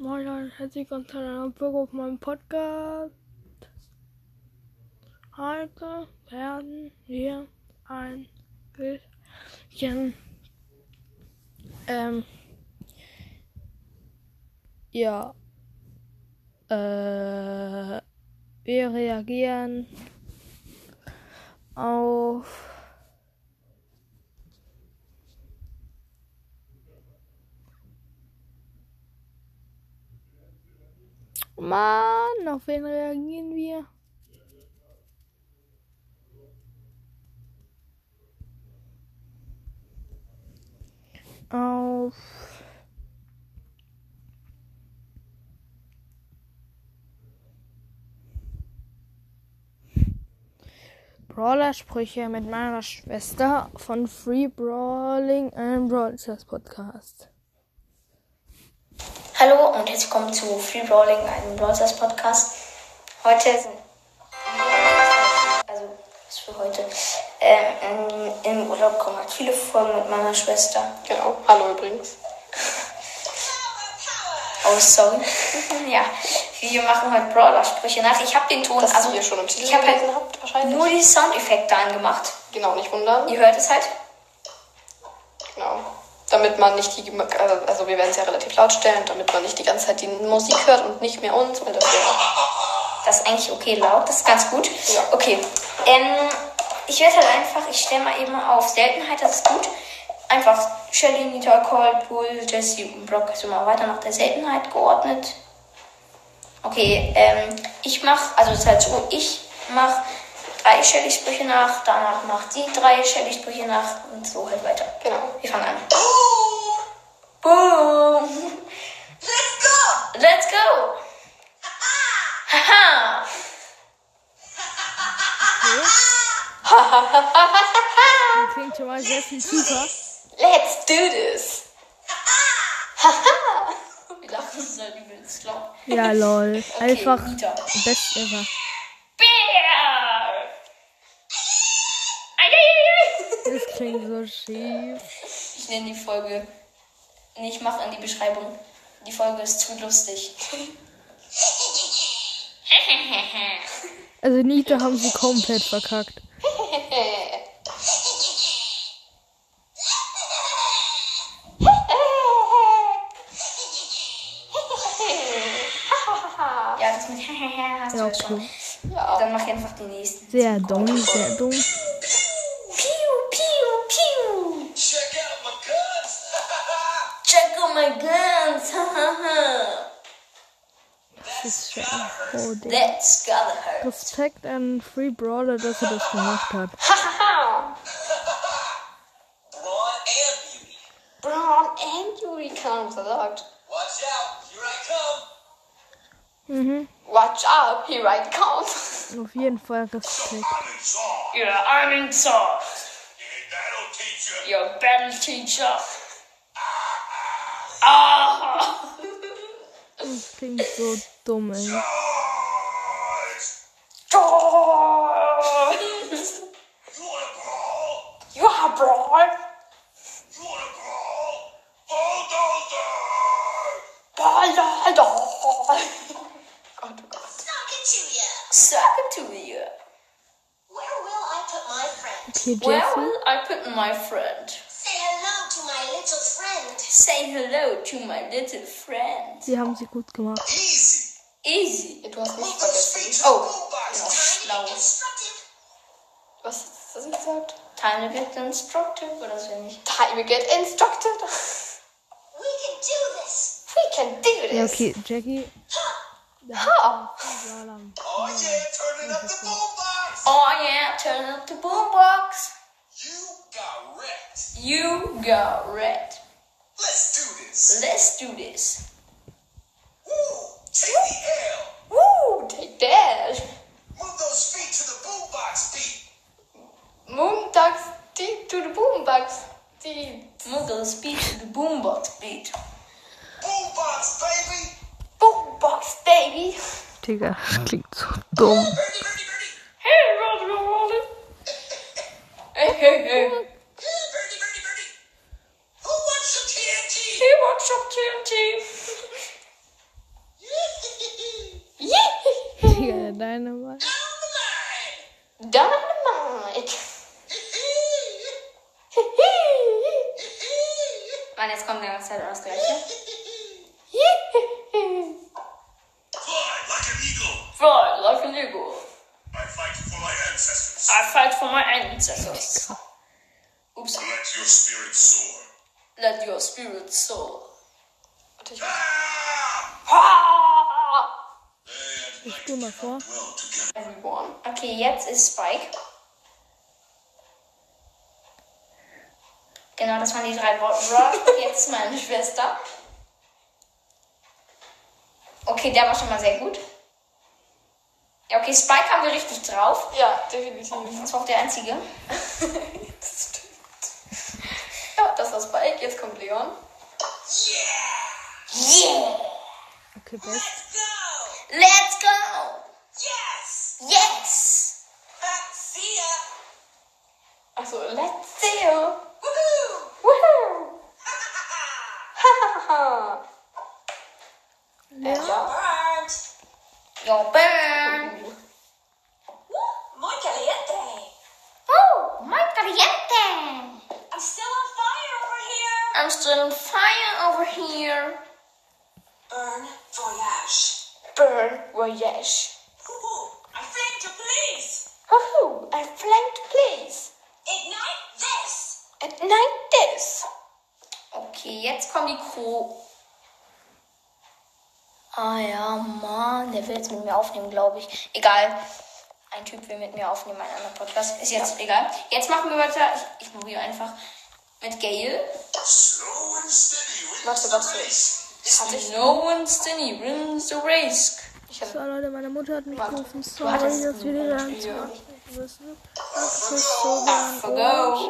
Moin Leute, herzlich willkommen zu einer Folge auf meinem Podcast. Heute werden wir ein bisschen, ähm, ja, äh, wir reagieren auf Mann, auf wen reagieren wir? Auf Brawler-Sprüche mit meiner Schwester von Free Brawling, einem Brawl Podcast. Hallo und herzlich willkommen zu Free Brawling, einem Brawlers Podcast. Heute sind also was für heute ähm, im Urlaub kommen halt viele Folgen mit meiner Schwester. Genau. Hallo übrigens. Oh sorry. ja, wir machen heute Brawler-Sprüche nach. Ich habe den Ton, Das also ihr schon im Titel ich habe halt wahrscheinlich. nur die Soundeffekte angemacht. Genau, nicht wundern. Ihr hört es halt. Genau. Damit man nicht die, also, also wir werden es ja relativ laut stellen, damit man nicht die ganze Zeit die Musik hört und nicht mehr uns, weil das wäre Das ist eigentlich okay laut, das ist ganz gut. Ja. Okay. Ähm, ich werde halt einfach, ich stelle mal eben auf Seltenheit, das ist gut. Einfach Shelly, Nita, Cold, Bull, Jesse und Brock ist immer weiter nach der Seltenheit geordnet. Okay, ähm, ich mache, also es ist halt so, ich mache drei Shelly-Sprüche nach, danach macht sie drei Shelly-Sprüche nach und so halt weiter. Genau. Wir fangen an. Boom! Let's go! Let's go! Haha! Das klingt schon mal sehr viel tiefer. Let's do this! Wir lachen so übelst laut. Ja, lol. Einfach Nita. best ever. Klingt so schief. Ich nenne die Folge. Nee, ich mache in die Beschreibung. Die Folge ist zu lustig. Also Nita haben sie komplett verkackt. Ja, das mit hast du Ja, ja schon. okay. Ja. Dann mach ich einfach die nächsten. Sehr dumm, sehr dumm. Oh, der That's gotta. Respekt an Free Brawler, dass er das gemacht hat. Braun and beauty. Brown and Eureka, was er sagt. Watch out, here I come. Mhm. Watch out, here I come. Auf jeden Fall Respekt. I'm in charge. Yeah, I'm in charge. And that'll teach you. Your battle teacher. Ah! Das klingt so dumm, ey. Okay, Where will I put my friend? Say hello to my little friend. Say hello to my little friend. Sie haben sie gut gemacht. Easy. Easy. Ja, du hast mich Move those feet vergessen. Oh, the boombox. genau, Tiny schlau. Was hast du gesagt? Time to get instructive oder so nicht. Time we get instructed. We can do this. We can do Ja, this. okay, Jackie. Ha. Brawler. Oh yeah, turning up the boombox. Oh yeah, turn it up the boombox. You got wrecked. You got red. Let's do this. Let's do this. Woo! Take the L. Woo, take that. Move those feet to the boombox beat. Moondogs, die to the boombox. Die Muggles beat to the boombox beat. Boombox, baby. Boombox, baby. Digga, das klingt so dumm. Hey, Rolly, Rolly. Hey, hey, hey. Mann, jetzt kommt der ganze Zeit das Gleiche. Fly like an eagle. Fly like an eagle. I fight for my ancestors. I fight for my ancestors. Oops. Let your spirit soar. Let your spirit soar. Warte, ich- Ah! Ah! Spul mal vor. well together. Everyone. Okay, jetzt ist Spike. Genau, das waren die drei Brawler. Jetzt meine Schwester. Okay, der war schon mal sehr gut. Ja, okay, Spike haben wir richtig drauf. Ja, definitiv. Das war auch der einzige. Das stimmt. Ja, das war Spike. Jetzt kommt Leon. Yeah! Okay, best. Go! Let's go! You're burned! Muy caliente! Oh, muy caliente! I'm still on fire over here! I'm still on fire over here. Burn voyage. Burn Voyage. Woohoo! I flamed to please! Woohoo. I flanked, please. Ignite this! Ignite this. Okay, jetzt kommen die Crew. Ah ja, Mann, der will jetzt mit mir aufnehmen, glaube ich. Egal. Ein Typ will mit mir aufnehmen, ein anderer Podcast. Ist jetzt egal. Jetzt machen wir weiter. Ich ignoriere einfach mit Gail. Slow and steady wins Warte, the warte. race. Hatte ich No one Stinny wins the race. Ich So, hatte Leute, meine Mutter hat mich gerufen. Sorry, dass wir nicht wissen. Das ist so. Ciao.